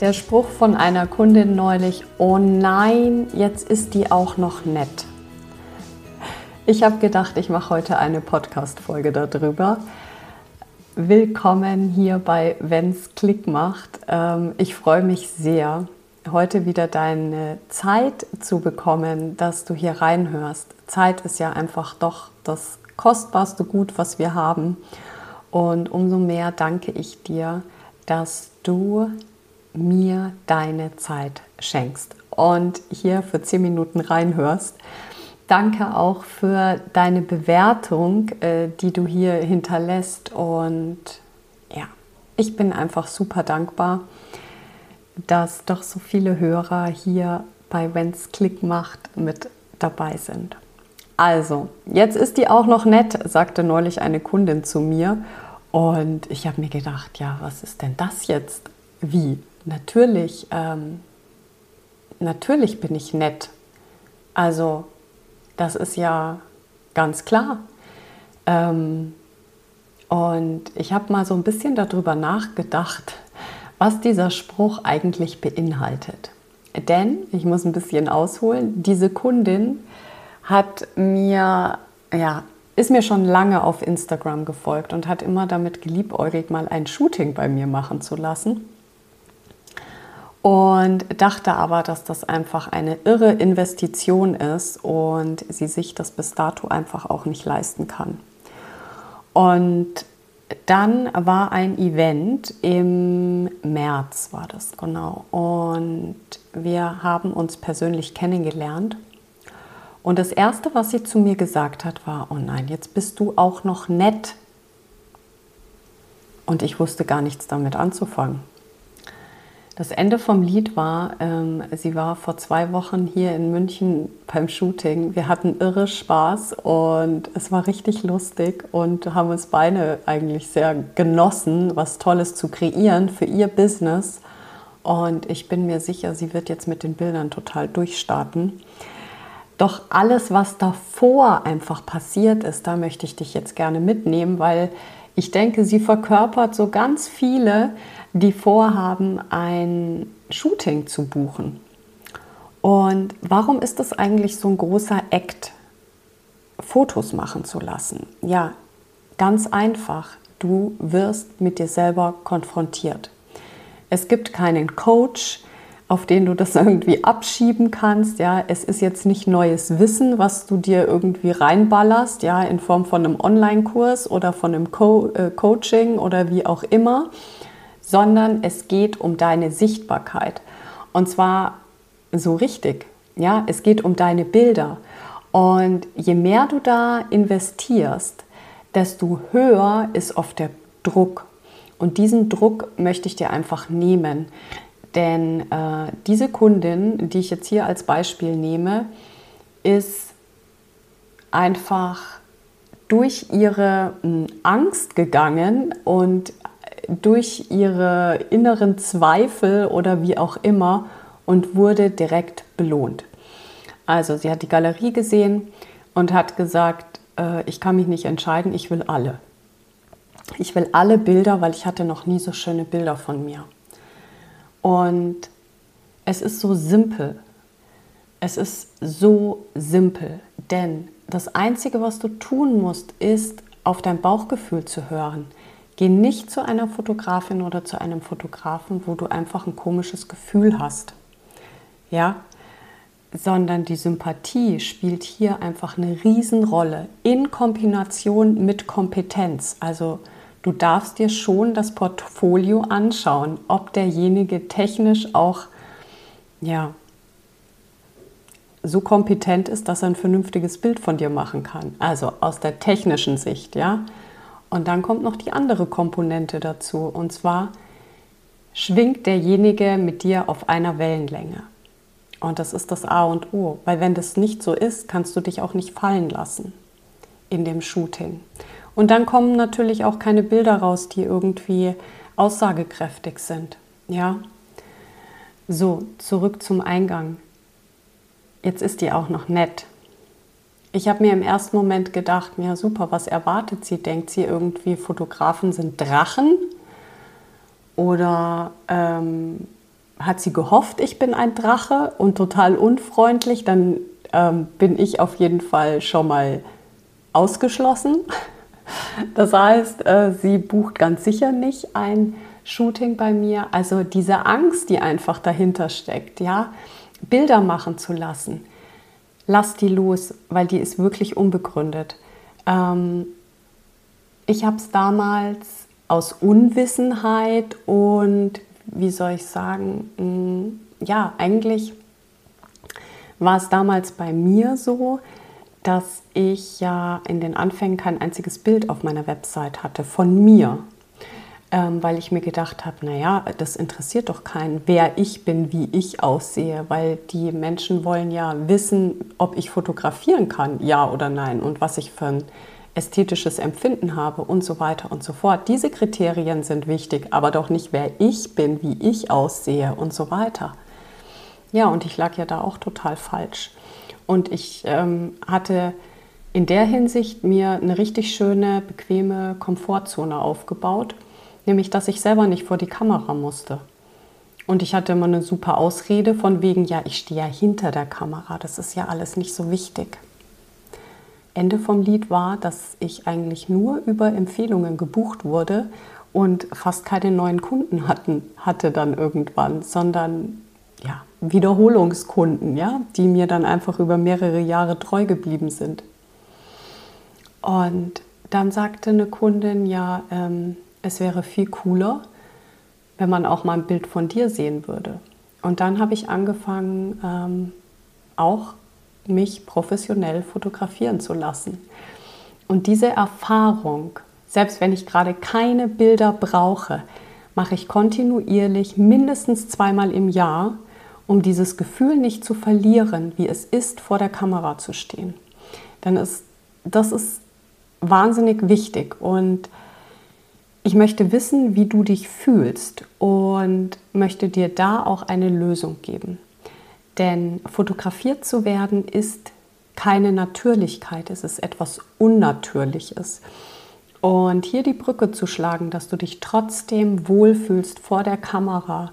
Der Spruch von einer Kundin neulich, oh nein, jetzt ist die auch noch nett. Ich habe gedacht, ich mache heute eine Podcast-Folge darüber. Willkommen hier bei Wenn's Klick macht. Ähm, ich freue mich sehr, heute wieder deine Zeit zu bekommen, dass du hier reinhörst. Zeit ist ja einfach doch das kostbarste Gut, was wir haben. Und umso mehr danke ich dir, dass du mir deine Zeit schenkst und hier für 10 Minuten reinhörst. Danke auch für deine Bewertung, äh, die du hier hinterlässt. Und ja, ich bin einfach super dankbar, dass doch so viele Hörer hier bei Wenn's Klick macht mit dabei sind. Also, jetzt ist die auch noch nett, sagte neulich eine Kundin zu mir. Und ich habe mir gedacht, ja, was ist denn das jetzt? Wie? Natürlich, ähm, natürlich bin ich nett. Also das ist ja ganz klar. Ähm, und ich habe mal so ein bisschen darüber nachgedacht, was dieser Spruch eigentlich beinhaltet. Denn, ich muss ein bisschen ausholen, diese Kundin hat mir, ja, ist mir schon lange auf Instagram gefolgt und hat immer damit geliebäugelt, mal ein Shooting bei mir machen zu lassen und dachte aber, dass das einfach eine irre Investition ist und sie sich das bis dato einfach auch nicht leisten kann. Und dann war ein Event im März, war das genau. Und wir haben uns persönlich kennengelernt. Und das Erste, was sie zu mir gesagt hat, war, oh nein, jetzt bist du auch noch nett. Und ich wusste gar nichts damit anzufangen. Das Ende vom Lied war, ähm, sie war vor zwei Wochen hier in München beim Shooting. Wir hatten irre Spaß und es war richtig lustig und haben uns beide eigentlich sehr genossen, was Tolles zu kreieren für ihr Business. Und ich bin mir sicher, sie wird jetzt mit den Bildern total durchstarten. Doch alles, was davor einfach passiert ist, da möchte ich dich jetzt gerne mitnehmen, weil ich denke, sie verkörpert so ganz viele, die vorhaben, ein Shooting zu buchen. Und warum ist das eigentlich so ein großer Act, Fotos machen zu lassen? Ja, ganz einfach. Du wirst mit dir selber konfrontiert. Es gibt keinen Coach, auf den du das irgendwie abschieben kannst. Ja, es ist jetzt nicht neues Wissen, was du dir irgendwie reinballerst, ja, in Form von einem Online-Kurs oder von einem Co äh, Coaching oder wie auch immer, sondern es geht um deine Sichtbarkeit. Und zwar so richtig. Ja, es geht um deine Bilder. Und je mehr du da investierst, desto höher ist oft der Druck. Und diesen Druck möchte ich dir einfach nehmen. Denn äh, diese Kundin, die ich jetzt hier als Beispiel nehme, ist einfach durch ihre hm, Angst gegangen und durch ihre inneren Zweifel oder wie auch immer und wurde direkt belohnt. Also sie hat die Galerie gesehen und hat gesagt, äh, ich kann mich nicht entscheiden, ich will alle. Ich will alle Bilder, weil ich hatte noch nie so schöne Bilder von mir. Und es ist so simpel. Es ist so simpel, denn das Einzige, was du tun musst, ist auf dein Bauchgefühl zu hören. Geh nicht zu einer Fotografin oder zu einem Fotografen, wo du einfach ein komisches Gefühl hast. Ja, sondern die Sympathie spielt hier einfach eine Riesenrolle in Kombination mit Kompetenz. Also du darfst dir schon das Portfolio anschauen, ob derjenige technisch auch ja, so kompetent ist, dass er ein vernünftiges Bild von dir machen kann. Also aus der technischen Sicht, ja. Und dann kommt noch die andere Komponente dazu, und zwar schwingt derjenige mit dir auf einer Wellenlänge. Und das ist das A und O, weil wenn das nicht so ist, kannst du dich auch nicht fallen lassen in dem Shooting. Und dann kommen natürlich auch keine Bilder raus, die irgendwie aussagekräftig sind. Ja. So, zurück zum Eingang. Jetzt ist die auch noch nett. Ich habe mir im ersten Moment gedacht, ja super, was erwartet sie? Denkt sie irgendwie, Fotografen sind Drachen? Oder ähm, hat sie gehofft, ich bin ein Drache und total unfreundlich? Dann ähm, bin ich auf jeden Fall schon mal ausgeschlossen. Das heißt, äh, sie bucht ganz sicher nicht ein Shooting bei mir. Also diese Angst, die einfach dahinter steckt, ja, Bilder machen zu lassen lass die los, weil die ist wirklich unbegründet. Ähm, ich habe es damals aus Unwissenheit und, wie soll ich sagen, mh, mm, ja, eigentlich war es damals bei mir so, dass ich ja in den Anfängen kein einziges Bild auf meiner Website hatte von mir ähm, weil ich mir gedacht habe, naja, das interessiert doch keinen, wer ich bin, wie ich aussehe, weil die Menschen wollen ja wissen, ob ich fotografieren kann, ja oder nein, und was ich für ein ästhetisches Empfinden habe und so weiter und so fort. Diese Kriterien sind wichtig, aber doch nicht, wer ich bin, wie ich aussehe und so weiter. Ja, und ich lag ja da auch total falsch. Und ich ähm, hatte in der Hinsicht mir eine richtig schöne, bequeme Komfortzone aufgebaut nämlich dass ich selber nicht vor die Kamera musste. Und ich hatte immer eine super Ausrede von wegen, ja, ich stehe ja hinter der Kamera, das ist ja alles nicht so wichtig. Ende vom Lied war, dass ich eigentlich nur über Empfehlungen gebucht wurde und fast keine neuen Kunden hatten, hatte dann irgendwann, sondern ja, Wiederholungskunden, ja, die mir dann einfach über mehrere Jahre treu geblieben sind. Und dann sagte eine Kundin, ja, ähm, es wäre viel cooler, wenn man auch mal ein Bild von dir sehen würde. Und dann habe ich angefangen, ähm, auch mich professionell fotografieren zu lassen. Und diese Erfahrung, selbst wenn ich gerade keine Bilder brauche, mache ich kontinuierlich mindestens zweimal im Jahr, um dieses Gefühl nicht zu verlieren, wie es ist, vor der Kamera zu stehen. Denn es, das ist wahnsinnig wichtig und ich möchte wissen, wie du dich fühlst und möchte dir da auch eine Lösung geben. Denn fotografiert zu werden ist keine Natürlichkeit, es ist etwas Unnatürliches. Und hier die Brücke zu schlagen, dass du dich trotzdem wohlfühlst vor der Kamera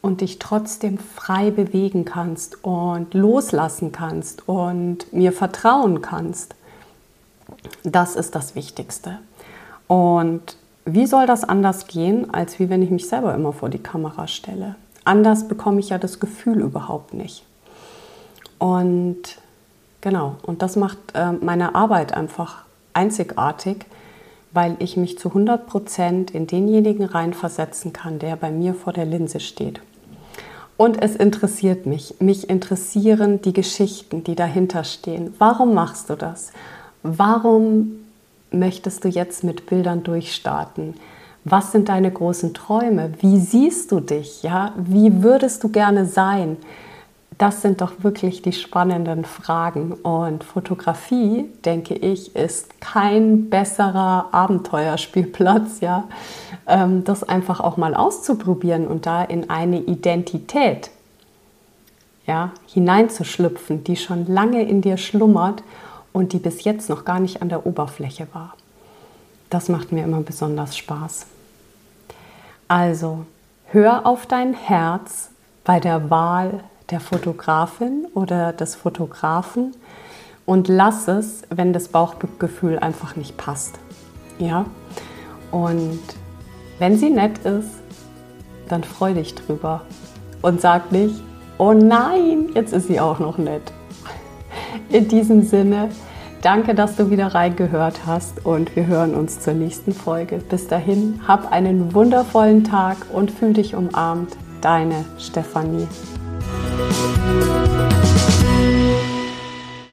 und dich trotzdem frei bewegen kannst und loslassen kannst und mir vertrauen kannst, das ist das Wichtigste. Und wie soll das anders gehen, als wie wenn ich mich selber immer vor die Kamera stelle? Anders bekomme ich ja das Gefühl überhaupt nicht. Und genau, und das macht äh, meine Arbeit einfach einzigartig, weil ich mich zu 100 Prozent in denjenigen reinversetzen kann, der bei mir vor der Linse steht. Und es interessiert mich. Mich interessieren die Geschichten, die dahinter stehen. Warum machst du das? Warum möchtest du jetzt mit Bildern durchstarten? Was sind deine großen Träume? Wie siehst du dich? Ja? Wie würdest du gerne sein? Das sind doch wirklich die spannenden Fragen. Und Fotografie, denke ich, ist kein besserer Abenteuerspielplatz, ja, ähm, das einfach auch mal auszuprobieren und da in eine Identität ja, hineinzuschlüpfen, die schon lange in dir schlummert und die bis jetzt noch gar nicht an der Oberfläche war. Das macht mir immer besonders Spaß. Also, hör auf dein Herz bei der Wahl der Fotografin oder des Fotografen und lass es, wenn das Bauchgefühl einfach nicht passt. Ja? Und wenn sie nett ist, dann freu dich drüber und sag nicht, oh nein, jetzt ist sie auch noch nett. In diesem Sinne, danke, dass du wieder reingehört hast und wir hören uns zur nächsten Folge. Bis dahin, hab einen wundervollen Tag und fühl dich umarmt. Deine Stefanie.